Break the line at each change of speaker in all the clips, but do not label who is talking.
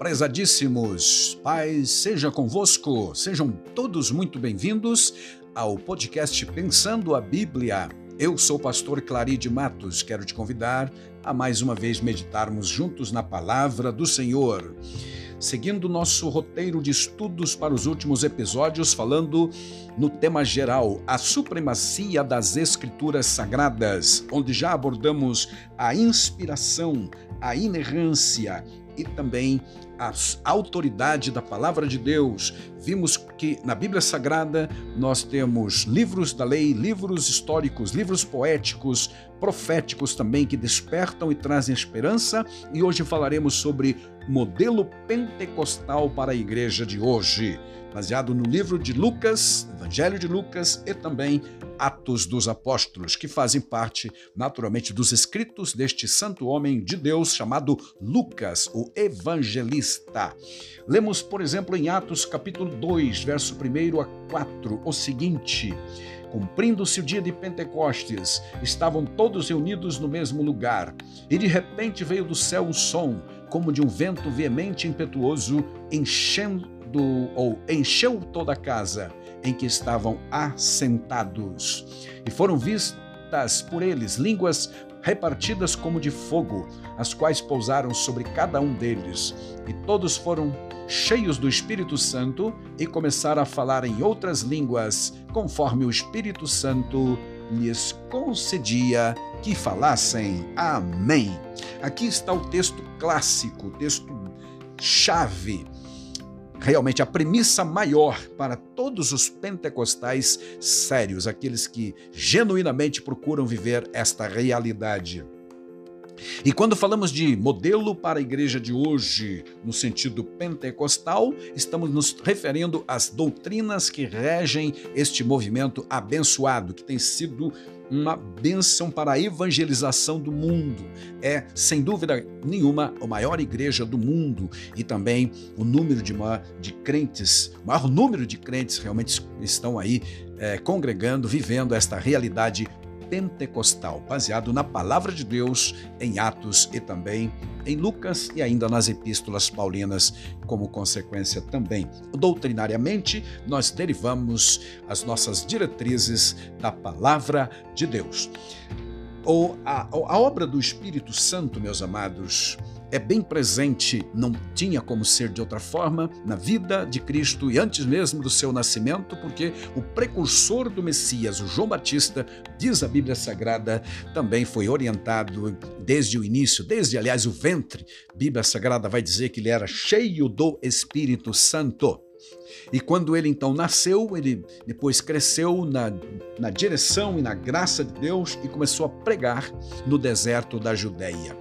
prezadíssimos, paz seja convosco, sejam todos muito bem-vindos ao podcast Pensando a Bíblia. Eu sou o pastor Claride Matos, quero te convidar a mais uma vez meditarmos juntos na palavra do Senhor. Seguindo nosso roteiro de estudos para os últimos episódios, falando no tema geral, a supremacia das Escrituras Sagradas, onde já abordamos a inspiração, a inerrância e também a autoridade da palavra de Deus. Vimos que na Bíblia Sagrada nós temos livros da lei, livros históricos, livros poéticos, proféticos também que despertam e trazem esperança, e hoje falaremos sobre modelo pentecostal para a igreja de hoje, baseado no livro de Lucas, Evangelho de Lucas e também Atos dos Apóstolos, que fazem parte, naturalmente, dos escritos deste santo homem de Deus chamado Lucas, o evangelista. Lemos, por exemplo, em Atos capítulo 2, verso 1 a 4, o seguinte: Cumprindo-se o dia de Pentecostes, estavam todos reunidos no mesmo lugar, e de repente veio do céu um som, como de um vento veemente e impetuoso, enchendo ou encheu toda a casa em que estavam assentados. E foram vistas por eles línguas repartidas como de fogo, as quais pousaram sobre cada um deles. E todos foram cheios do Espírito Santo e começaram a falar em outras línguas, conforme o Espírito Santo lhes concedia que falassem. Amém. Aqui está o texto clássico, o texto chave realmente a premissa maior para todos os pentecostais sérios, aqueles que genuinamente procuram viver esta realidade. E quando falamos de modelo para a igreja de hoje, no sentido pentecostal, estamos nos referindo às doutrinas que regem este movimento abençoado, que tem sido uma bênção para a evangelização do mundo. É, sem dúvida nenhuma, a maior igreja do mundo e também o número de, uma, de crentes, o maior número de crentes realmente estão aí é, congregando, vivendo esta realidade pentecostal, baseado na palavra de Deus em Atos e também em Lucas e ainda nas epístolas paulinas, como consequência também. Doutrinariamente, nós derivamos as nossas diretrizes da palavra de Deus. Ou a, a obra do Espírito Santo, meus amados, é bem presente, não tinha como ser de outra forma, na vida de Cristo e antes mesmo do seu nascimento, porque o precursor do Messias, o João Batista, diz a Bíblia Sagrada, também foi orientado desde o início, desde, aliás, o ventre. A Bíblia Sagrada vai dizer que ele era cheio do Espírito Santo. E quando ele então nasceu, ele depois cresceu na, na direção e na graça de Deus e começou a pregar no deserto da Judéia.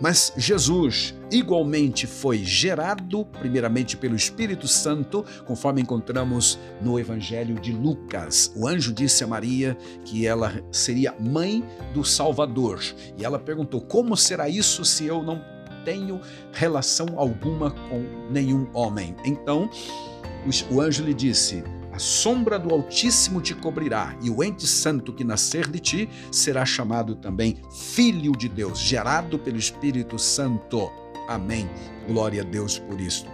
Mas Jesus igualmente foi gerado, primeiramente pelo Espírito Santo, conforme encontramos no Evangelho de Lucas. O anjo disse a Maria que ela seria mãe do Salvador. E ela perguntou: Como será isso se eu não tenho relação alguma com nenhum homem? Então, o anjo lhe disse: a sombra do Altíssimo te cobrirá, e o ente santo que nascer de ti será chamado também Filho de Deus, gerado pelo Espírito Santo. Amém. Glória a Deus por isso.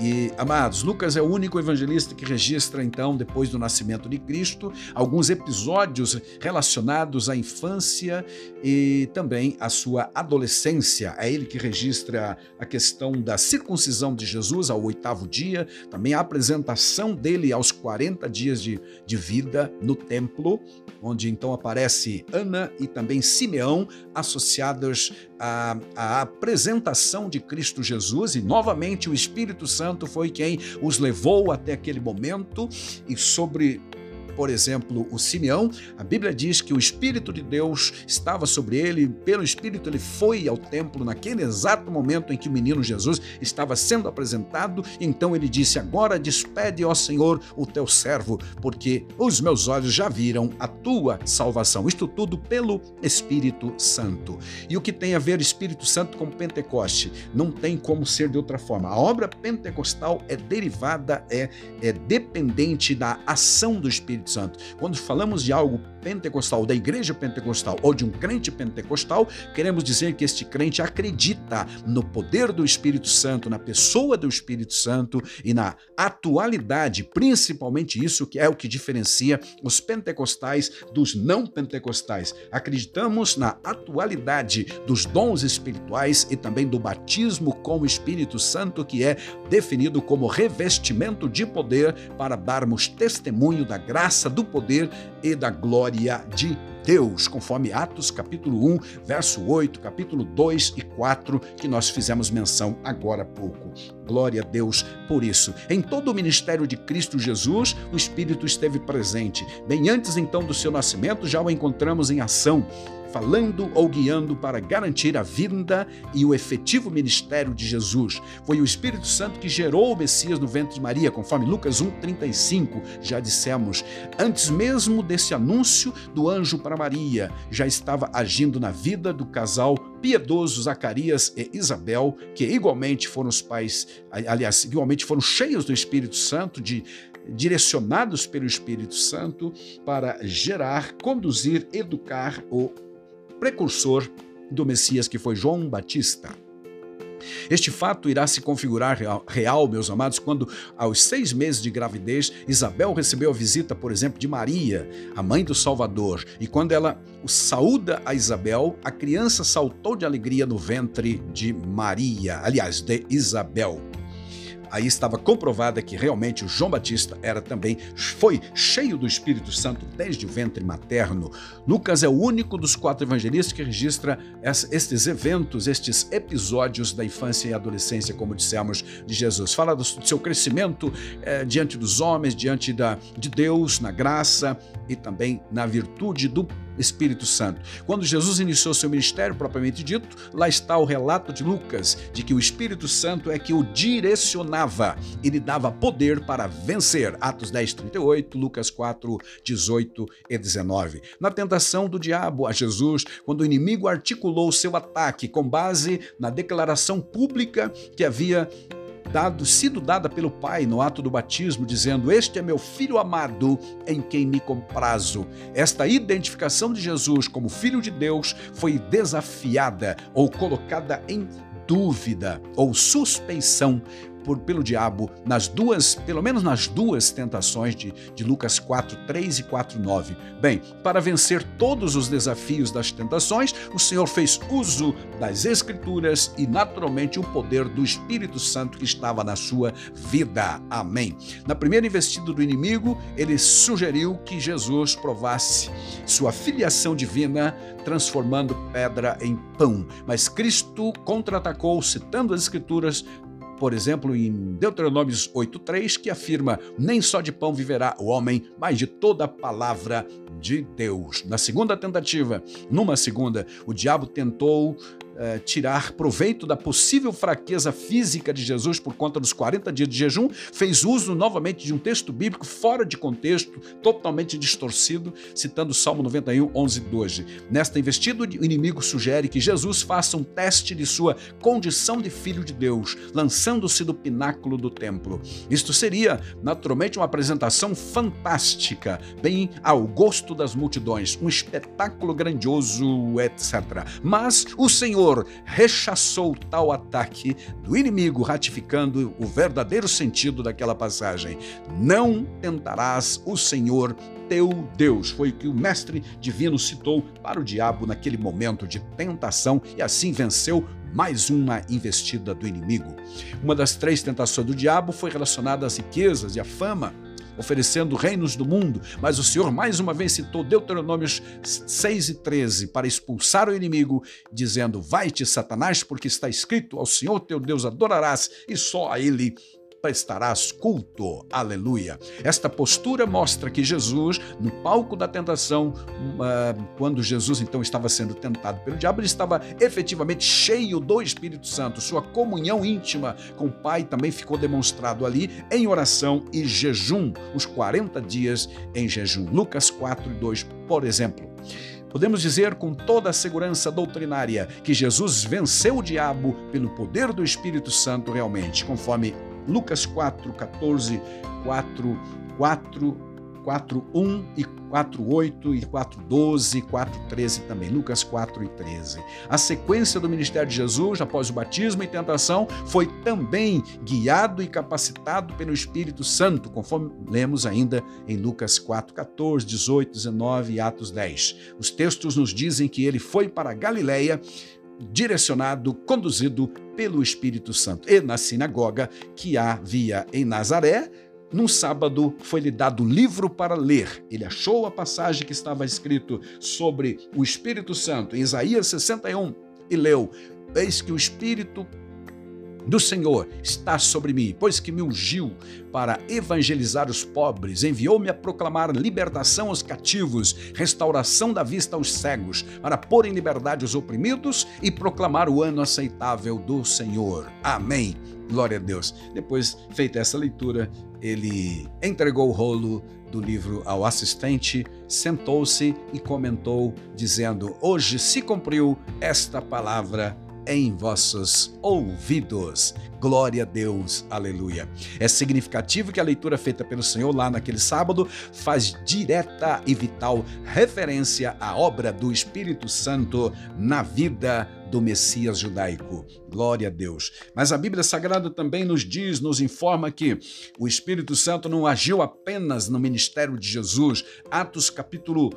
E, amados, Lucas é o único evangelista que registra, então, depois do nascimento de Cristo, alguns episódios relacionados à infância e também à sua adolescência. É ele que registra a questão da circuncisão de Jesus ao oitavo dia, também a apresentação dele aos 40 dias de, de vida no templo, onde então aparece Ana e também Simeão associadas à, à apresentação de Cristo Jesus, e novamente o Espírito Santo Santo foi quem os levou até aquele momento e sobre por exemplo, o Simeão, a Bíblia diz que o Espírito de Deus estava sobre ele, pelo Espírito ele foi ao templo naquele exato momento em que o menino Jesus estava sendo apresentado. Então ele disse: Agora despede, ó Senhor, o teu servo, porque os meus olhos já viram a tua salvação. Isto tudo pelo Espírito Santo. E o que tem a ver Espírito Santo com Pentecoste? Não tem como ser de outra forma. A obra pentecostal é derivada, é, é dependente da ação do Espírito Espírito Santo. Quando falamos de algo pentecostal, da igreja pentecostal ou de um crente pentecostal, queremos dizer que este crente acredita no poder do Espírito Santo, na pessoa do Espírito Santo e na atualidade, principalmente isso que é o que diferencia os pentecostais dos não pentecostais. Acreditamos na atualidade dos dons espirituais e também do batismo com o Espírito Santo, que é definido como revestimento de poder para darmos testemunho da graça, do poder e da glória de Deus, conforme Atos capítulo 1, verso 8, capítulo 2 e 4, que nós fizemos menção agora há pouco. Glória a Deus por isso. Em todo o ministério de Cristo Jesus, o Espírito esteve presente. Bem antes então do seu nascimento, já o encontramos em ação falando ou guiando para garantir a vinda e o efetivo ministério de Jesus. Foi o Espírito Santo que gerou o Messias no ventre de Maria, conforme Lucas 1:35, já dissemos. Antes mesmo desse anúncio do anjo para Maria, já estava agindo na vida do casal piedoso Zacarias e Isabel, que igualmente foram os pais, aliás, igualmente foram cheios do Espírito Santo, de direcionados pelo Espírito Santo para gerar, conduzir, educar o precursor do Messias, que foi João Batista. Este fato irá se configurar real, meus amados, quando, aos seis meses de gravidez, Isabel recebeu a visita, por exemplo, de Maria, a mãe do Salvador. E quando ela saúda a Isabel, a criança saltou de alegria no ventre de Maria, aliás, de Isabel aí estava comprovada que realmente o João Batista era também, foi cheio do Espírito Santo desde o ventre materno. Lucas é o único dos quatro evangelistas que registra estes eventos, estes episódios da infância e adolescência, como dissemos, de Jesus. Fala do seu crescimento é, diante dos homens, diante da, de Deus, na graça e também na virtude do Espírito Santo. Quando Jesus iniciou seu ministério propriamente dito, lá está o relato de Lucas de que o Espírito Santo é que o direcionava e lhe dava poder para vencer. Atos 10, 38, Lucas 4, 18 e 19. Na tentação do diabo a Jesus, quando o inimigo articulou seu ataque com base na declaração pública que havia dado, sido dada pelo Pai no ato do batismo, dizendo: Este é meu filho amado, em quem me comprazo. Esta identificação de Jesus como Filho de Deus foi desafiada ou colocada em dúvida ou suspeição por, pelo diabo nas duas, pelo menos nas duas tentações de, de Lucas 4, 3 e 4, 9. Bem, para vencer todos os desafios das tentações, o Senhor fez uso das Escrituras e, naturalmente, o poder do Espírito Santo que estava na sua vida. Amém. Na primeira investida do inimigo, ele sugeriu que Jesus provasse sua filiação divina, transformando pedra em pão. Mas Cristo contra-atacou, citando as Escrituras, por exemplo, em Deuteronômio 8:3, que afirma: "Nem só de pão viverá o homem, mas de toda a palavra de Deus". Na segunda tentativa, numa segunda, o diabo tentou eh, tirar proveito da possível fraqueza física de Jesus por conta dos 40 dias de jejum, fez uso novamente de um texto bíblico fora de contexto, totalmente distorcido, citando o Salmo 91, 11 e 12. Nesta investida, o inimigo sugere que Jesus faça um teste de sua condição de filho de Deus, lançando-se do pináculo do templo. Isto seria, naturalmente, uma apresentação fantástica, bem ao gosto das multidões, um espetáculo grandioso, etc. Mas o Senhor Senhor rechaçou tal ataque do inimigo, ratificando o verdadeiro sentido daquela passagem. Não tentarás o Senhor teu Deus. Foi o que o mestre divino citou para o diabo naquele momento de tentação e assim venceu mais uma investida do inimigo. Uma das três tentações do diabo foi relacionada às riquezas e à fama oferecendo reinos do mundo, mas o Senhor mais uma vez citou Deuteronômios 6 e 13 para expulsar o inimigo, dizendo: Vai-te, Satanás, porque está escrito: Ao Senhor teu Deus adorarás e só a ele prestarás culto. Aleluia. Esta postura mostra que Jesus, no palco da tentação, quando Jesus então estava sendo tentado pelo diabo, ele estava efetivamente cheio do Espírito Santo. Sua comunhão íntima com o Pai também ficou demonstrado ali em oração e jejum, os 40 dias em jejum. Lucas 4 e 2, por exemplo. Podemos dizer com toda a segurança doutrinária que Jesus venceu o diabo pelo poder do Espírito Santo realmente, conforme Lucas 4, 14, 4, 4 4:1 e 4:8 e 4:12 e 4:13 também, Lucas 4 e 13. A sequência do ministério de Jesus após o batismo e tentação foi também guiado e capacitado pelo Espírito Santo, conforme lemos ainda em Lucas 4, 14, 18, 19 e Atos 10. Os textos nos dizem que ele foi para Galiléia direcionado, conduzido pelo Espírito Santo. E na sinagoga que havia em Nazaré, num sábado foi-lhe dado livro para ler. Ele achou a passagem que estava escrito sobre o Espírito Santo em Isaías 61 e leu: Eis que o Espírito do Senhor está sobre mim, pois que me ungiu para evangelizar os pobres, enviou-me a proclamar libertação aos cativos, restauração da vista aos cegos, para pôr em liberdade os oprimidos e proclamar o ano aceitável do Senhor. Amém. Glória a Deus. Depois, feita essa leitura, ele entregou o rolo do livro ao assistente, sentou-se e comentou, dizendo: Hoje se cumpriu esta palavra em vossos ouvidos. Glória a Deus, aleluia. É significativo que a leitura feita pelo Senhor lá naquele sábado faz direta e vital referência à obra do Espírito Santo na vida do Messias judaico. Glória a Deus. Mas a Bíblia Sagrada também nos diz, nos informa que o Espírito Santo não agiu apenas no ministério de Jesus. Atos capítulo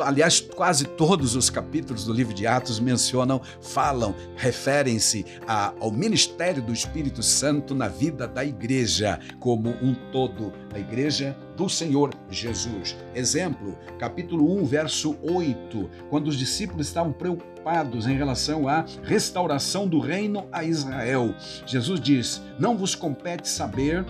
aliás, quase todos os capítulos do livro de Atos mencionam, falam, referem-se ao ministério do Espírito Santo na vida da igreja como um todo, a igreja do Senhor Jesus. Exemplo, capítulo 1, verso 8, quando os discípulos estavam preocupados em relação à restauração do reino a Israel. Jesus diz: Não vos compete saber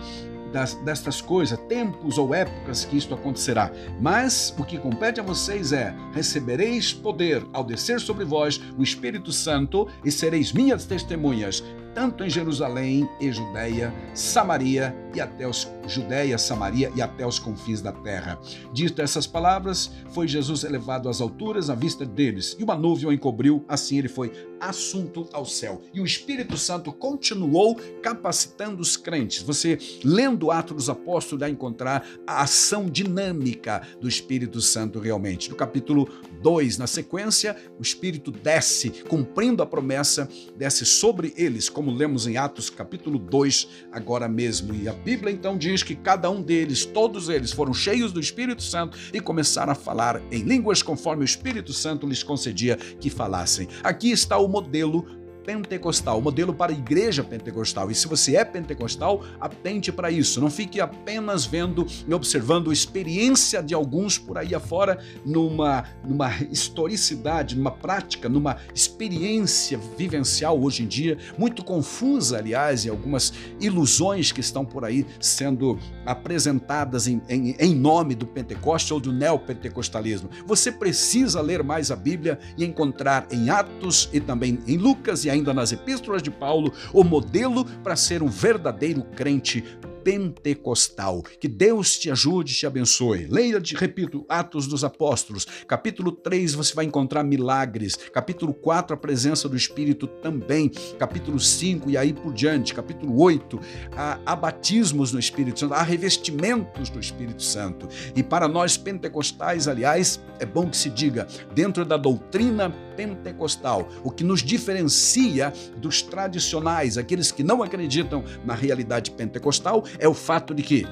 das, destas coisas, tempos ou épocas que isto acontecerá. Mas o que compete a vocês é: recebereis poder ao descer sobre vós o Espírito Santo e sereis minhas testemunhas tanto em Jerusalém e Judéia, Samaria e até os Judéia, Samaria e até os confins da terra. Dito essas palavras, foi Jesus elevado às alturas à vista deles, e uma nuvem o encobriu, assim ele foi assunto ao céu. E o Espírito Santo continuou capacitando os crentes. Você, lendo o Atos dos Apóstolos, vai encontrar a ação dinâmica do Espírito Santo realmente. No capítulo 2, na sequência, o Espírito desce, cumprindo a promessa, desce sobre eles, como como lemos em Atos capítulo 2, agora mesmo. E a Bíblia então diz que cada um deles, todos eles, foram cheios do Espírito Santo e começaram a falar em línguas conforme o Espírito Santo lhes concedia que falassem. Aqui está o modelo pentecostal, modelo para a igreja pentecostal. E se você é pentecostal, atente para isso. Não fique apenas vendo e observando a experiência de alguns por aí afora numa, numa historicidade, numa prática, numa experiência vivencial hoje em dia, muito confusa, aliás, e algumas ilusões que estão por aí sendo apresentadas em, em, em nome do Pentecoste ou do neopentecostalismo. Você precisa ler mais a Bíblia e encontrar em Atos e também em Lucas e ainda nas epístolas de Paulo, o modelo para ser um verdadeiro crente pentecostal. Que Deus te ajude e te abençoe. Leia, de, repito, Atos dos Apóstolos. Capítulo 3 você vai encontrar milagres. Capítulo 4, a presença do Espírito também. Capítulo 5 e aí por diante. Capítulo 8, há, há batismos no Espírito Santo, há revestimentos do Espírito Santo. E para nós pentecostais, aliás, é bom que se diga, dentro da doutrina pentecostal, o que nos diferencia dos tradicionais, aqueles que não acreditam na realidade pentecostal, é o fato de que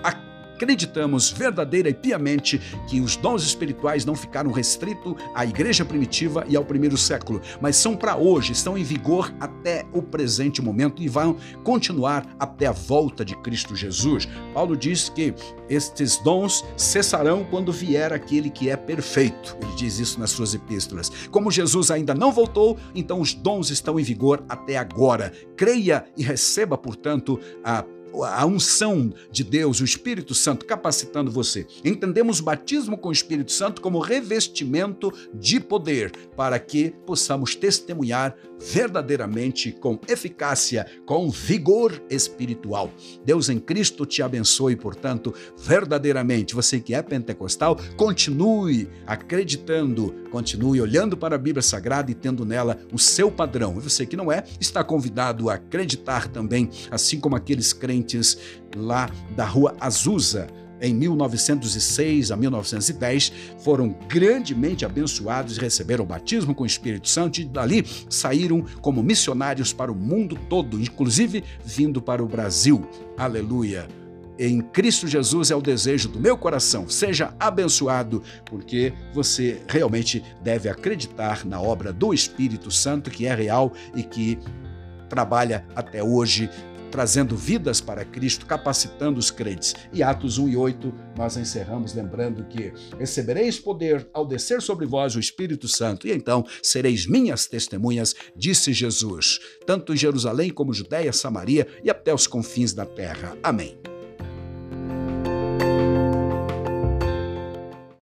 acreditamos verdadeira e piamente que os dons espirituais não ficaram restritos à igreja primitiva e ao primeiro século, mas são para hoje, estão em vigor até o presente momento e vão continuar até a volta de Cristo Jesus. Paulo diz que estes dons cessarão quando vier aquele que é perfeito. Ele diz isso nas suas epístolas. Como Jesus ainda não voltou, então os dons estão em vigor até agora. Creia e receba, portanto, a a unção de Deus, o Espírito Santo capacitando você. Entendemos o batismo com o Espírito Santo como revestimento de poder para que possamos testemunhar verdadeiramente com eficácia, com vigor espiritual. Deus em Cristo te abençoe, portanto, verdadeiramente. Você que é pentecostal, continue acreditando, continue olhando para a Bíblia Sagrada e tendo nela o seu padrão. E você que não é, está convidado a acreditar também, assim como aqueles crentes lá da rua Azusa em 1906 a 1910 foram grandemente abençoados receberam o batismo com o Espírito Santo e dali saíram como missionários para o mundo todo, inclusive vindo para o Brasil. Aleluia! em Cristo Jesus é o desejo do meu coração. Seja abençoado, porque você realmente deve acreditar na obra do Espírito Santo, que é real e que trabalha até hoje trazendo vidas para Cristo, capacitando os crentes. E Atos 1 e 8, nós encerramos lembrando que recebereis poder ao descer sobre vós o Espírito Santo, e então sereis minhas testemunhas, disse Jesus, tanto em Jerusalém como Judéia, Samaria e até os confins da terra. Amém.